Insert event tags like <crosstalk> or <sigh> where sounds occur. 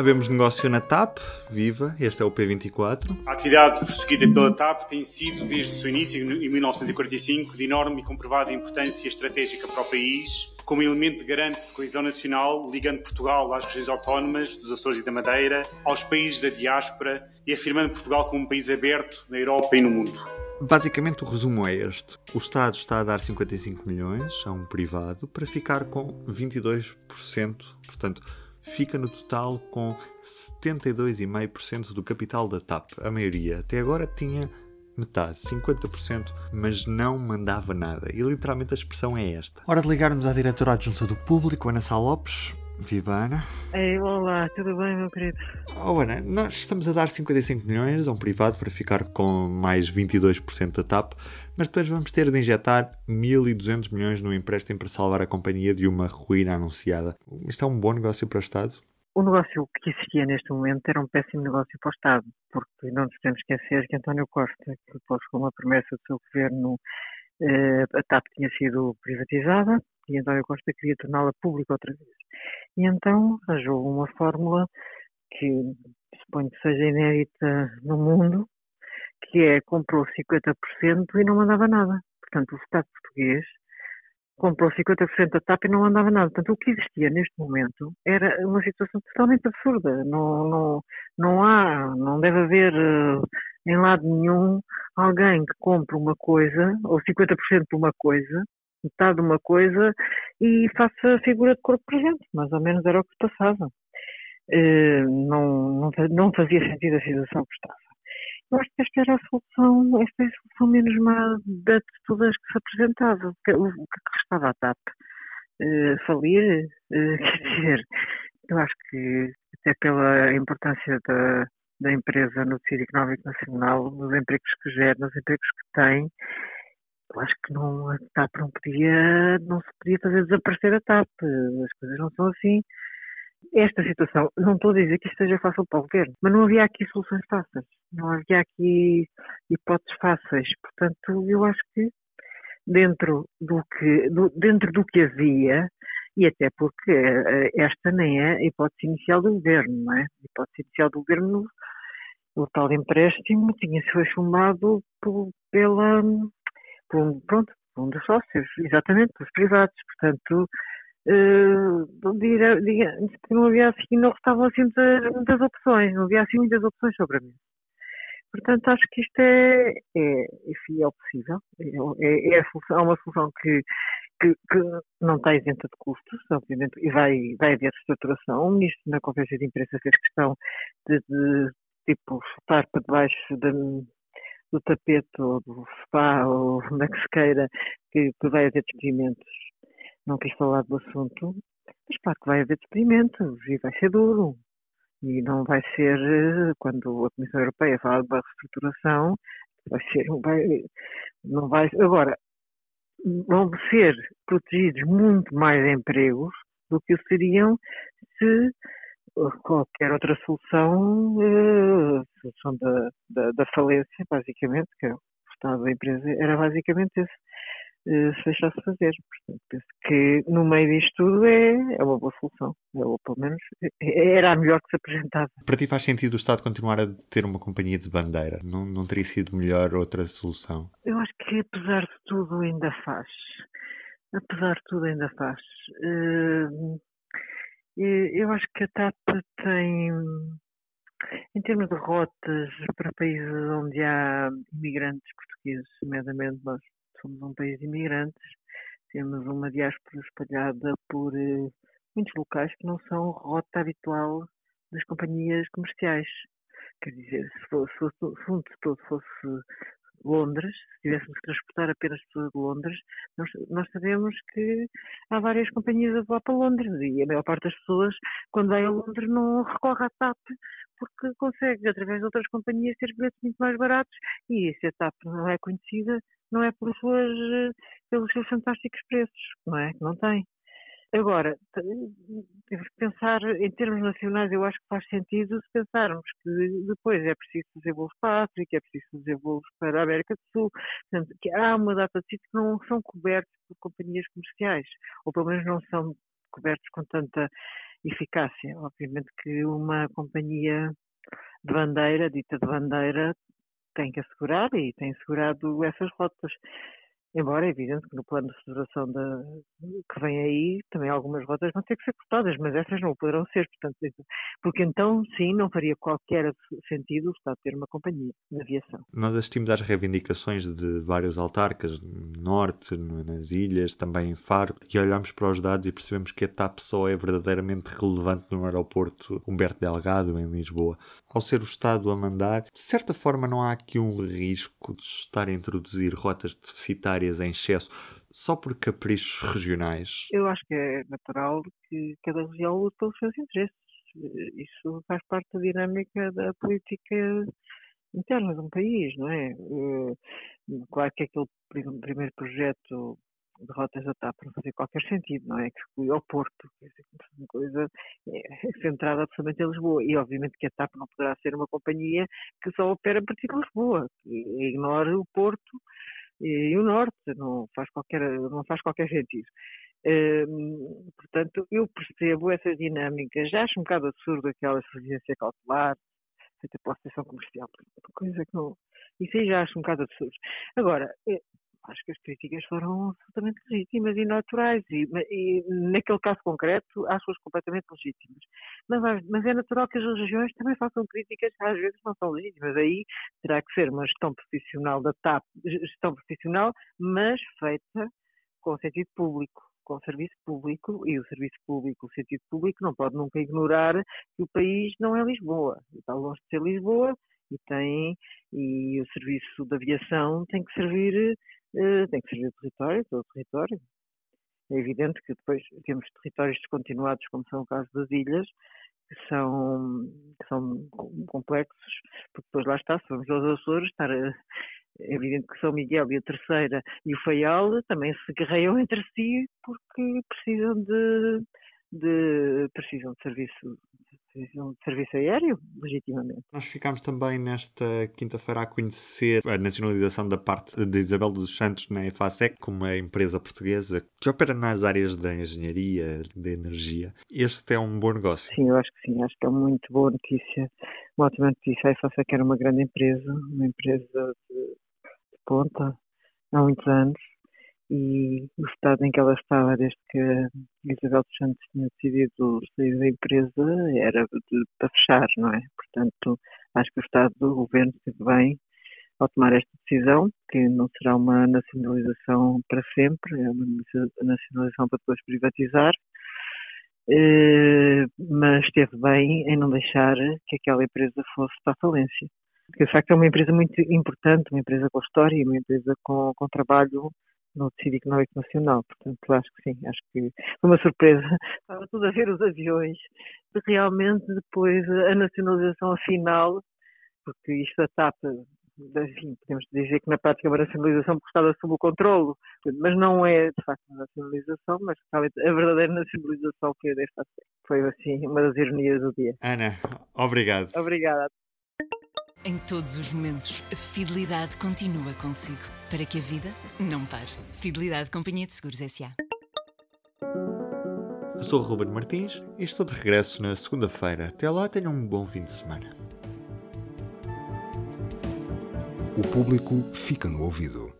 Havemos negócio na TAP, viva, este é o P24. A atividade prosseguida pela TAP tem sido, desde o seu início, em 1945, de enorme e comprovada importância estratégica para o país, como elemento garante de coesão nacional, ligando Portugal às regiões autónomas dos Açores e da Madeira, aos países da diáspora e afirmando Portugal como um país aberto na Europa e no mundo. Basicamente, o resumo é este: o Estado está a dar 55 milhões a um privado para ficar com 22%, portanto, fica no total com 72,5% do capital da TAP. A maioria até agora tinha metade, 50%, mas não mandava nada. E literalmente a expressão é esta. Hora de ligarmos à diretora adjunta do público, Ana Sá Lopes. Viva Ana. Ei, olá, tudo bem, meu querido? Oh, Ana, nós estamos a dar 55 milhões a um privado para ficar com mais 22% da TAP, mas depois vamos ter de injetar 1.200 milhões no empréstimo para salvar a companhia de uma ruína anunciada. Isto é um bom negócio para o Estado? O negócio que existia neste momento era um péssimo negócio para o Estado, porque não nos podemos esquecer que António Costa, que depois com uma promessa do seu governo, eh, a TAP tinha sido privatizada e António Costa queria torná-la pública outra vez. E então arranjou uma fórmula que suponho que seja inédita no mundo, que é comprou 50% e não mandava nada. Portanto, o Estado português comprou 50% da TAP e não mandava nada. Portanto, o que existia neste momento era uma situação totalmente absurda. Não, não, não há, não deve haver uh, em lado nenhum alguém que compre uma coisa, ou 50% de uma coisa, metade de uma coisa, e faça a figura de corpo presente. Mais ou menos era o que se passava. Uh, não, não, não fazia sentido a situação que estava. Eu acho que esta era a solução, esta é a solução menos má de todas que se apresentava. O que, restava à TAP? Uh, falir? Uh, <laughs> quer dizer, eu acho que até pela importância da, da empresa no tecido económico nacional, nos empregos que gera, nos empregos que tem, eu acho que não, a TAP não podia, não se podia fazer desaparecer a TAP. As coisas não são assim. Esta situação, não estou a dizer que isto seja fácil para o governo, mas não havia aqui soluções fáceis, não havia aqui hipóteses fáceis. Portanto, eu acho que dentro do que, do, dentro do que havia, e até porque eh, esta nem é a hipótese inicial do governo, não é? A hipótese inicial do governo, o tal empréstimo tinha sido por, pela, por, pronto, por um dos sócios, exatamente, pelos privados. Portanto, Uh, não havia assim, não restavam assim muitas, muitas, opções, não havia assim muitas opções sobre a mim. Portanto, acho que isto é, é, enfim, é possível, é, é, é solução, é uma solução que, que, que, não está isenta de custos, obviamente, e vai, vai haver reestruturação. O ministro, na conferência de imprensa, fez questão de, de tipo, chutar para debaixo de, do tapete ou do sofá ou <laughs> se queira que, que vai haver despedimentos não quis falar do assunto, mas claro que vai haver despedimentos e vai ser duro. E não vai ser, eh, quando a Comissão Europeia fala de reestruturação, vai ser, vai, não vai, agora, vão ser protegidos muito mais empregos do que seriam se qualquer outra solução, a eh, solução da, da, da falência, basicamente, que é o estado da empresa, era basicamente esse eh, se deixasse fazer. Portanto, penso que no meio disto tudo é, é uma boa solução. Ou pelo menos é, era a melhor que se apresentava. Para ti faz sentido o Estado continuar a ter uma companhia de bandeira? Não, não teria sido melhor outra solução? Eu acho que apesar de tudo ainda faz. Apesar de tudo ainda faz. Uh, eu acho que a TAP tem, em termos de rotas para países onde há imigrantes portugueses, nomeadamente nós somos um país de imigrantes, temos uma diáspora espalhada por uh, muitos locais que não são rota habitual das companhias comerciais. Quer dizer, se o assunto todo fosse Londres, se tivéssemos que transportar apenas pessoas de Londres, nós, nós, sabemos que há várias companhias a voar para Londres e a maior parte das pessoas, quando vai a Londres, não recorre à TAP porque consegue, através de outras companhias, ter bilhetes muito mais baratos e se a TAP não é conhecida, não é pelos seus, pelos seus fantásticos preços, não é? Que não tem. Agora, pensar em termos nacionais, eu acho que faz sentido se pensarmos que depois é preciso fazer voos para a África, é preciso fazer voos para a América do Sul, portanto, que há uma data de sítios que não são cobertos por companhias comerciais, ou pelo menos não são cobertos com tanta eficácia. Obviamente que uma companhia de bandeira, dita de bandeira, tem que assegurar e tem assegurado essas rotas. Embora é evidente que no plano de restauração da, que vem aí, também algumas rotas vão ter que ser cortadas, mas essas não poderão ser, portanto, porque então sim não faria qualquer sentido o Estado ter uma companhia de aviação. Nós assistimos às reivindicações de vários autarcas, no Norte, nas ilhas, também em Faro, e olhamos para os dados e percebemos que a TAP só é verdadeiramente relevante no aeroporto Humberto Delgado, em Lisboa. Ao ser o Estado a mandar, de certa forma não há aqui um risco de estar a introduzir rotas deficitárias em excesso só por caprichos regionais? Eu acho que é natural que cada região lute pelos seus interesses. Isso faz parte da dinâmica da política interna de um país, não é? Eh, claro que aquele primeiro projeto de rotas da TAP não fazia qualquer sentido, não é? Que exclui ao Porto, quer uma coisa é, <laughs> centrada absolutamente em Lisboa. E obviamente que a TAP não poderá ser uma companhia que só opera a partir de Lisboa, que ignore o Porto e, o norte, não faz qualquer, não faz qualquer sentido. Hum, portanto, eu percebo essas dinâmicas. Já acho um bocado absurdo aquela surgência cautelar feita pela Associação Comercial, coisa que não. Isso aí já acho um bocado absurdo. Agora, eh, acho que as críticas foram absolutamente legítimas e naturais e, e naquele caso concreto acho-as completamente legítimas. Mas, mas, é natural que as regiões também façam críticas que às vezes não são legítimas. Aí terá que ser uma gestão profissional da TAP, gestão profissional, mas feita com sentido público com o serviço público e o serviço público, o sentido público, não pode nunca ignorar que o país não é Lisboa. Está longe de ser Lisboa e tem e o serviço de aviação tem que servir tem que servir o território, todo o território. É evidente que depois temos territórios descontinuados, como são o caso das ilhas, que são, que são complexos, porque depois lá está, se vamos aos Açores, estar a, é evidente que São Miguel e a Terceira e o Faial também se guerreiam entre si porque precisam de, de precisam de serviço de serviço aéreo, legitimamente. Nós ficámos também nesta quinta-feira a conhecer a nacionalização da parte de Isabel dos Santos na EFASEC, como é empresa portuguesa que opera nas áreas da engenharia, da energia. Este é um bom negócio? Sim, eu acho que sim. Acho que é uma muito boa notícia. Uma ótima notícia. A EFASEC era uma grande empresa, uma empresa de, de ponta há muitos anos e o estado em que ela estava desde que Isabel dos Santos tinha decidido sair da empresa era de, para fechar, não é? Portanto, acho que o estado do governo esteve bem ao tomar esta decisão, que não será uma nacionalização para sempre, é uma nacionalização para depois privatizar, eh, mas esteve bem em não deixar que aquela empresa fosse para a falência. Porque, de facto, é uma empresa muito importante, uma empresa com história, uma empresa com, com trabalho no tecido económico nacional. Portanto, acho que sim, acho que foi uma surpresa. <laughs> Estava tudo a ver os aviões. Realmente, depois, a nacionalização final, porque isto da TAP, enfim, podemos dizer que na prática é uma nacionalização porque estava sob o controlo, mas não é de facto uma nacionalização, mas a verdadeira nacionalização foi desta Foi assim uma das ironias do dia. Ana, obrigado. Obrigada. Em todos os momentos, a fidelidade continua consigo, para que a vida não pare. Fidelidade Companhia de Seguros S.A. Eu sou o Ruben Martins e estou de regresso na segunda-feira. Até lá, tenham um bom fim de semana. O público fica no ouvido.